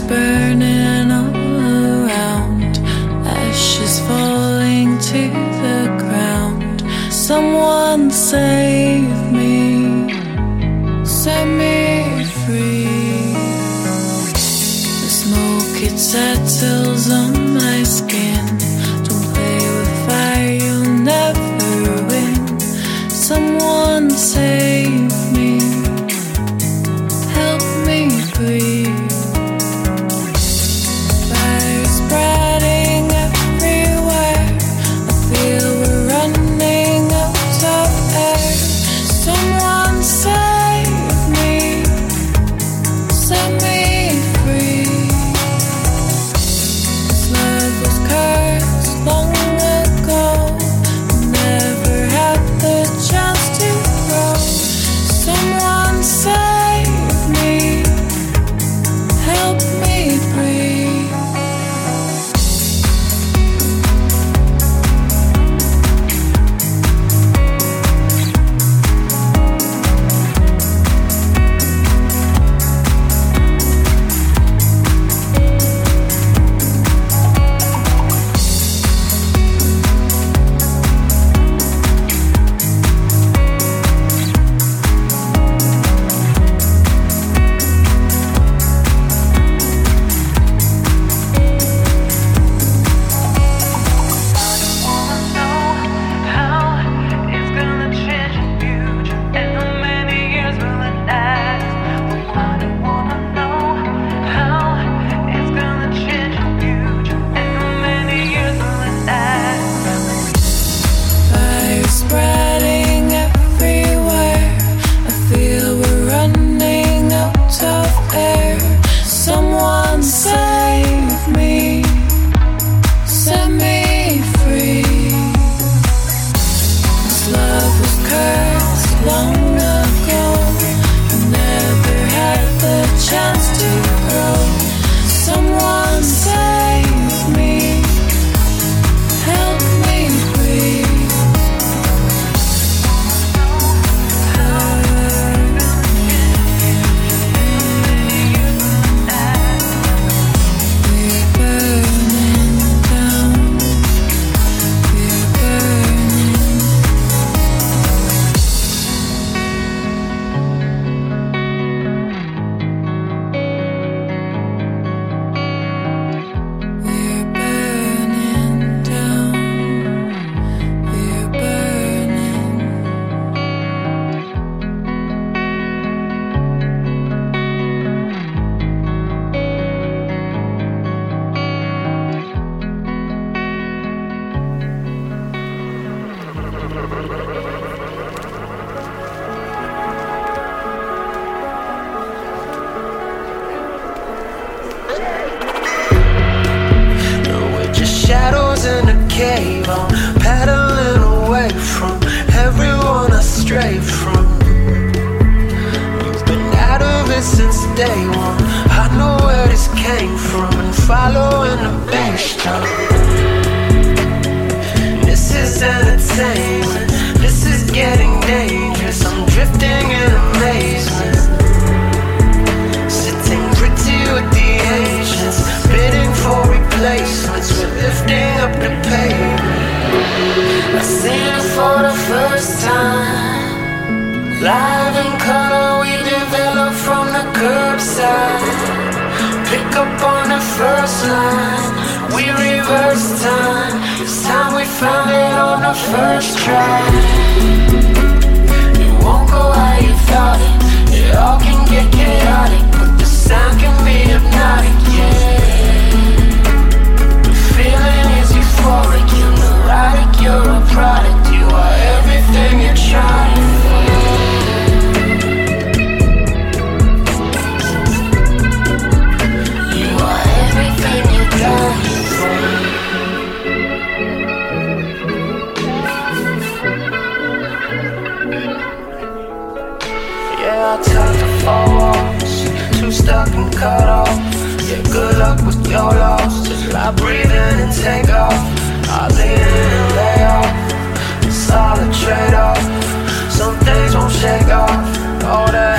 burning all around, ashes falling to the ground. Someone save me, set me free. The smoke it settles on. place since we're lifting up the pain. I seen it for the first time. Live in color, we develop from the curbside. Pick up on the first line. We reverse time. It's time we found it on the first try. It won't go how you thought it. It all can get chaotic, but the sound can be hypnotic. Yeah. stuck and cut off. Yeah, good luck with your loss. Just like breathing and take off. I lean in and lay off. It's all a trade off. Some things won't shake off. All that.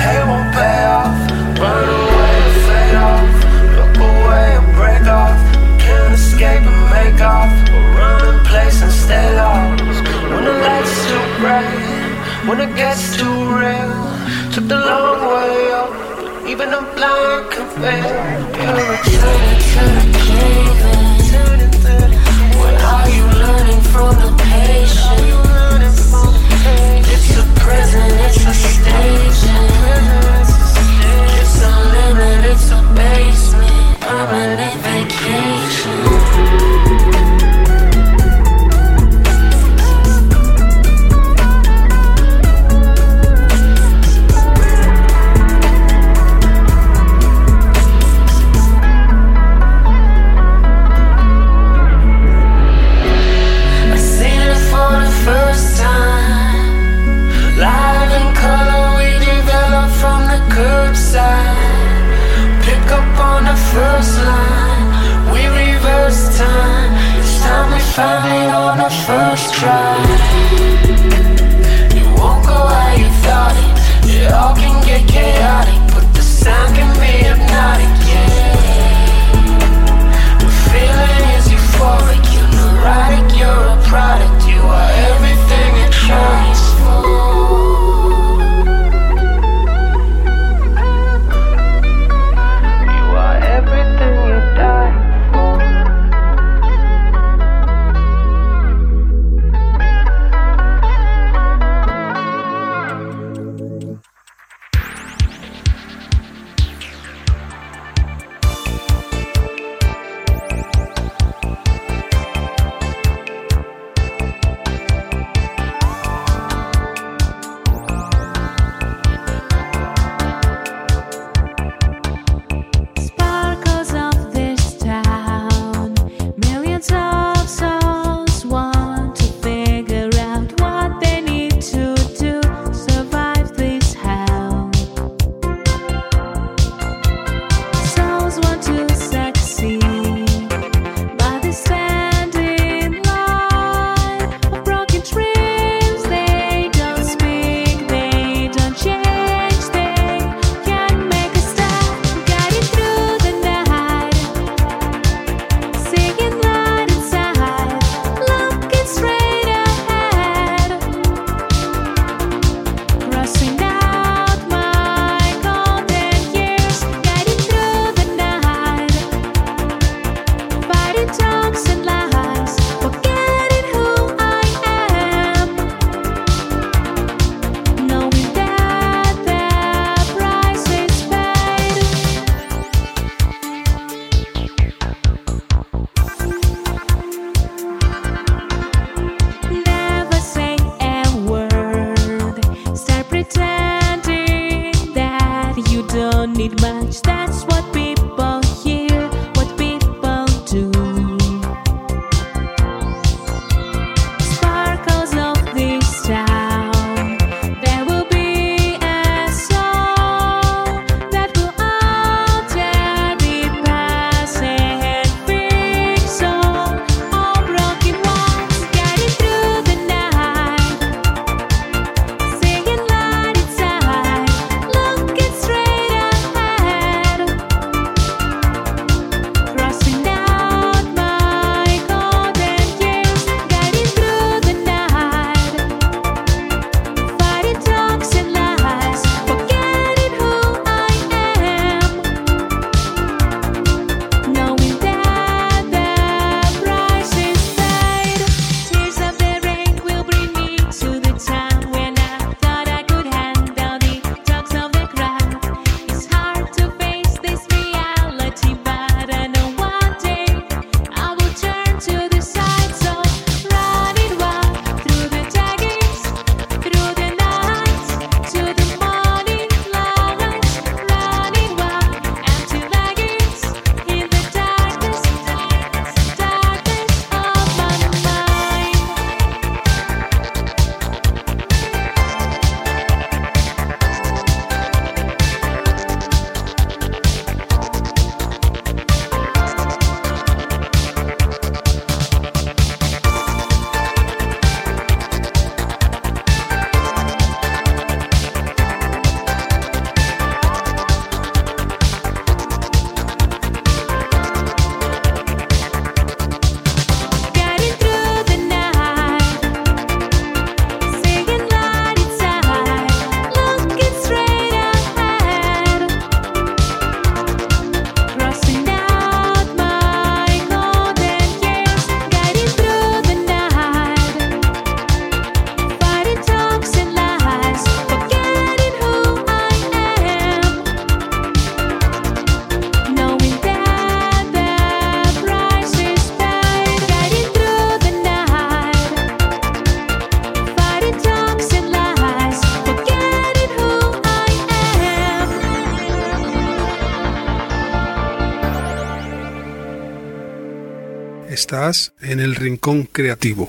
rincón creativo.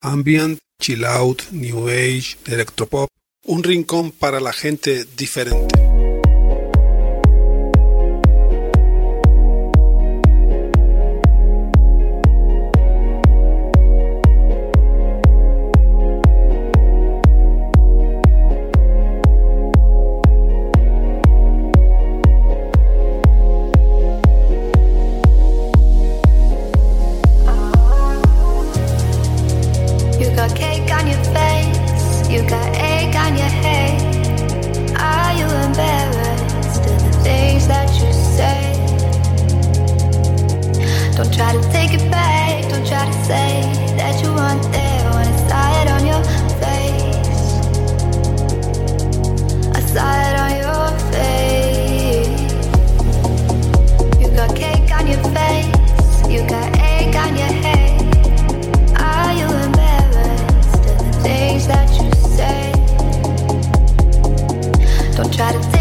Ambient, chill out, new age, electropop. Un rincón para la gente diferente. try to take it back. Don't try to say that you weren't there when I saw it on your face. I saw it on your face. You got cake on your face. You got egg on your head. Are you embarrassed of the things that you say? Don't try to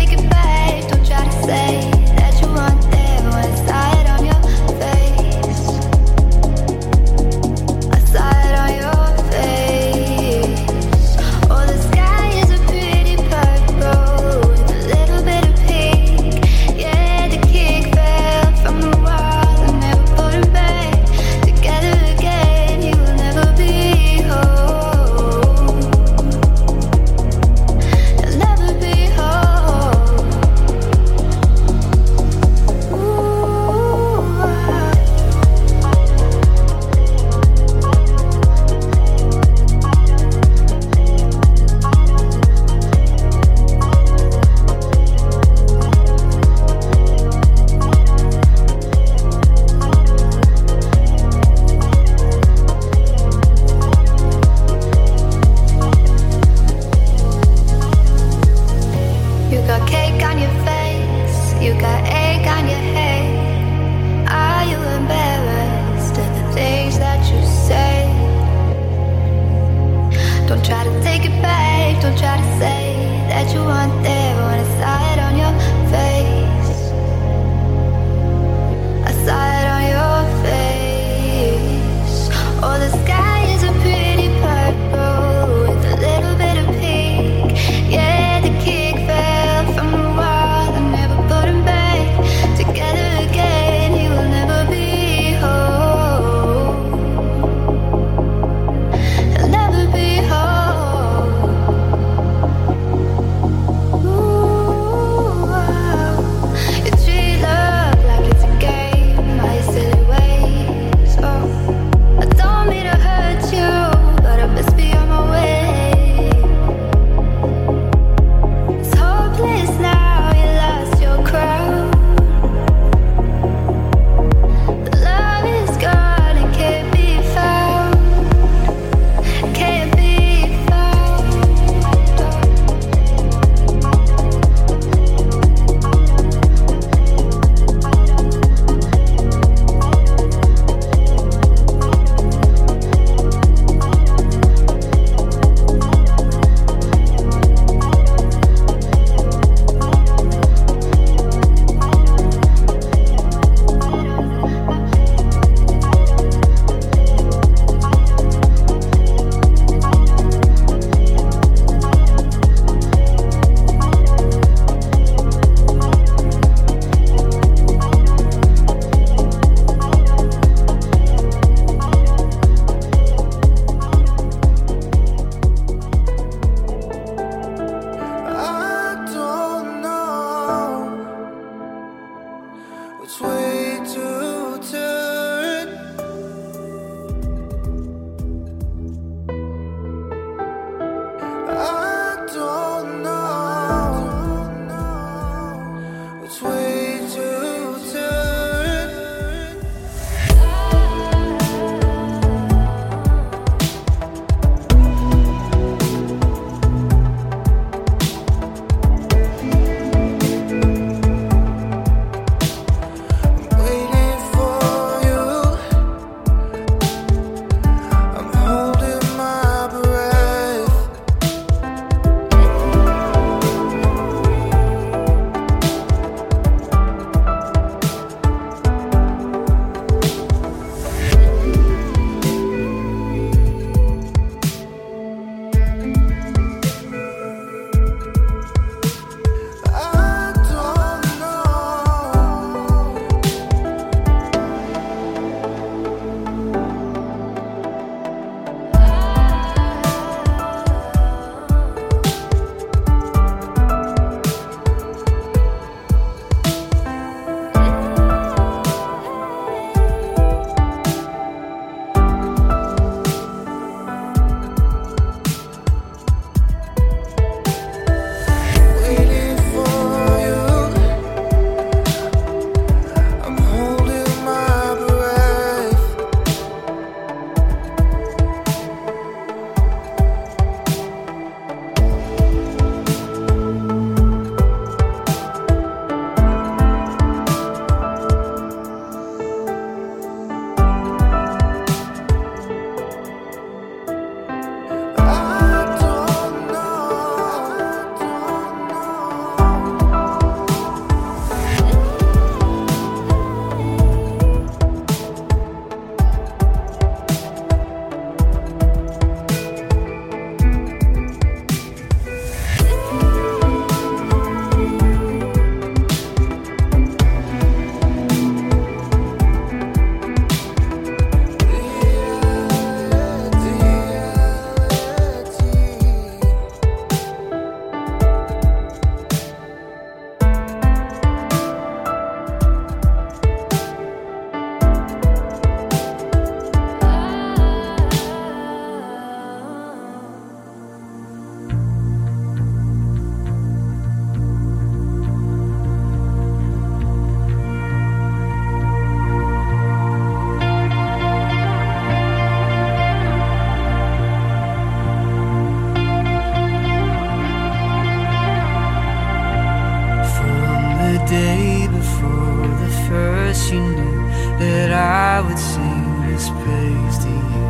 you knew that I would sing this praise to you.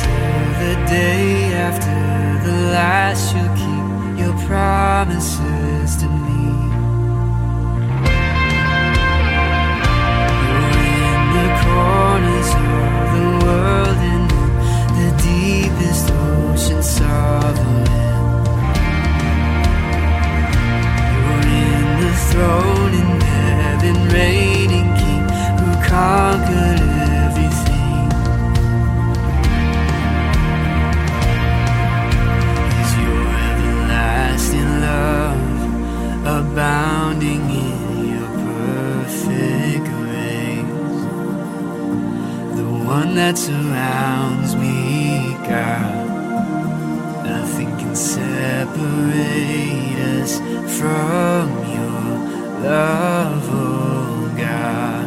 Till the day after the last you'll keep your promises to me. You're in the corners of the world in the deepest ocean sovereign. Throne in heaven, reigning King who conquered everything. Is your everlasting love abounding in your perfect grace? The one that surrounds me, God. Nothing can separate us from love, oh God.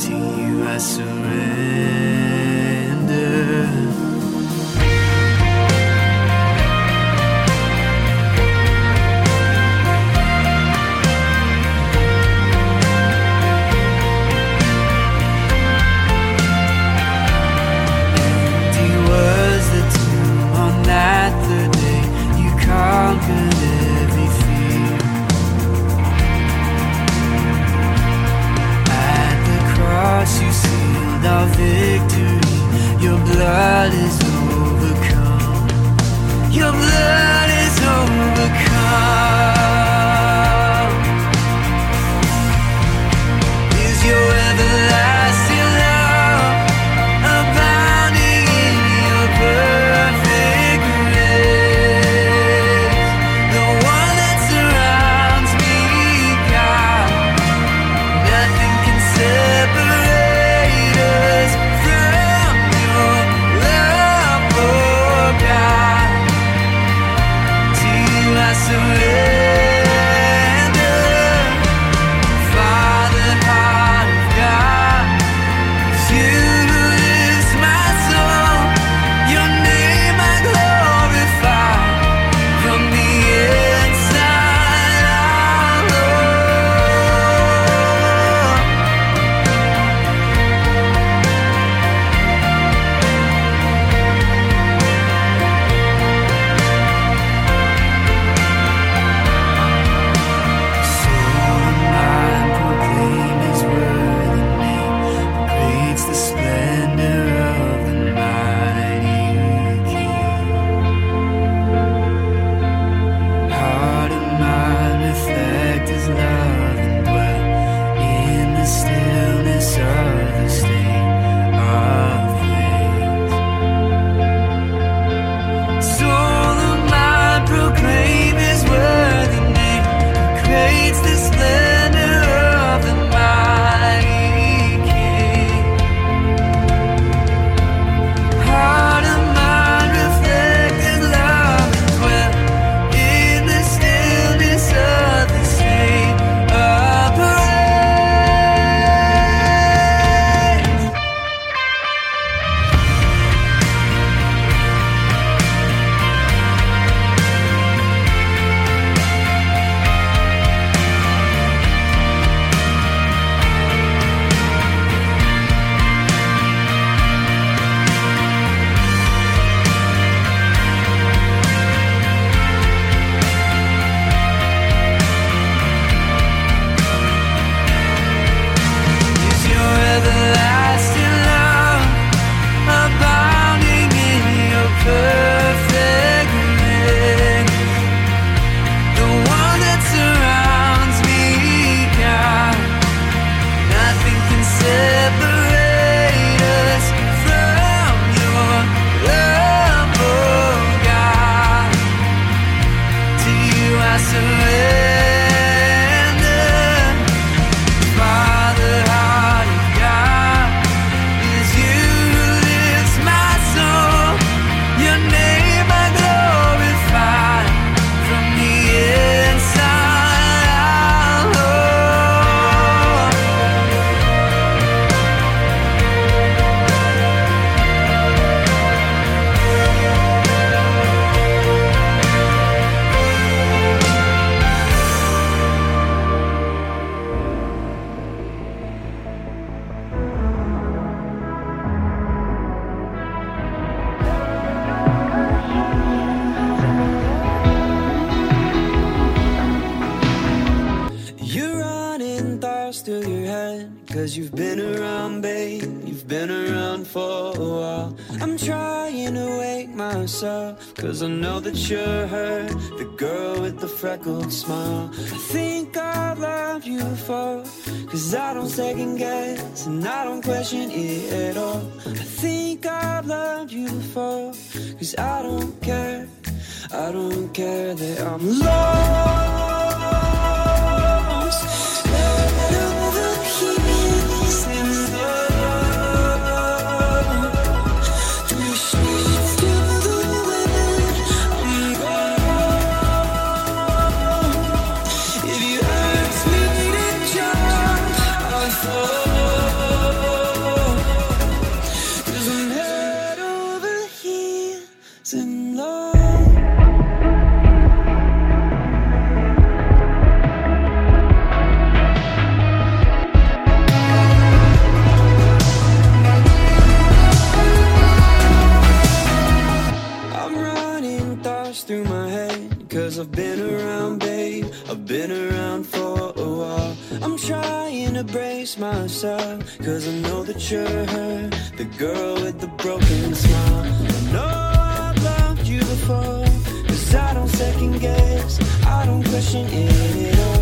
To you I surrender. Cause you've been around, babe, you've been around for a while. I'm trying to wake myself, cause I know that you're her, the girl with the freckled smile. I think I've loved you before, cause I don't second guess, and I don't question it at all. I think I've loved you before, cause I don't care, I don't care that I'm lost. Cause I've been around, babe. I've been around for a while. I'm trying to brace myself, 'cause I know that you're her The girl with the broken smile I know I've loved you before Cause I don't second guess I don't question it at all